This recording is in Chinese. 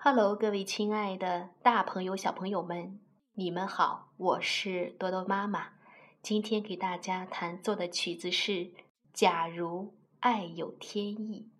Hello，各位亲爱的大朋友、小朋友们，你们好，我是多多妈妈。今天给大家弹奏的曲子是《假如爱有天意》。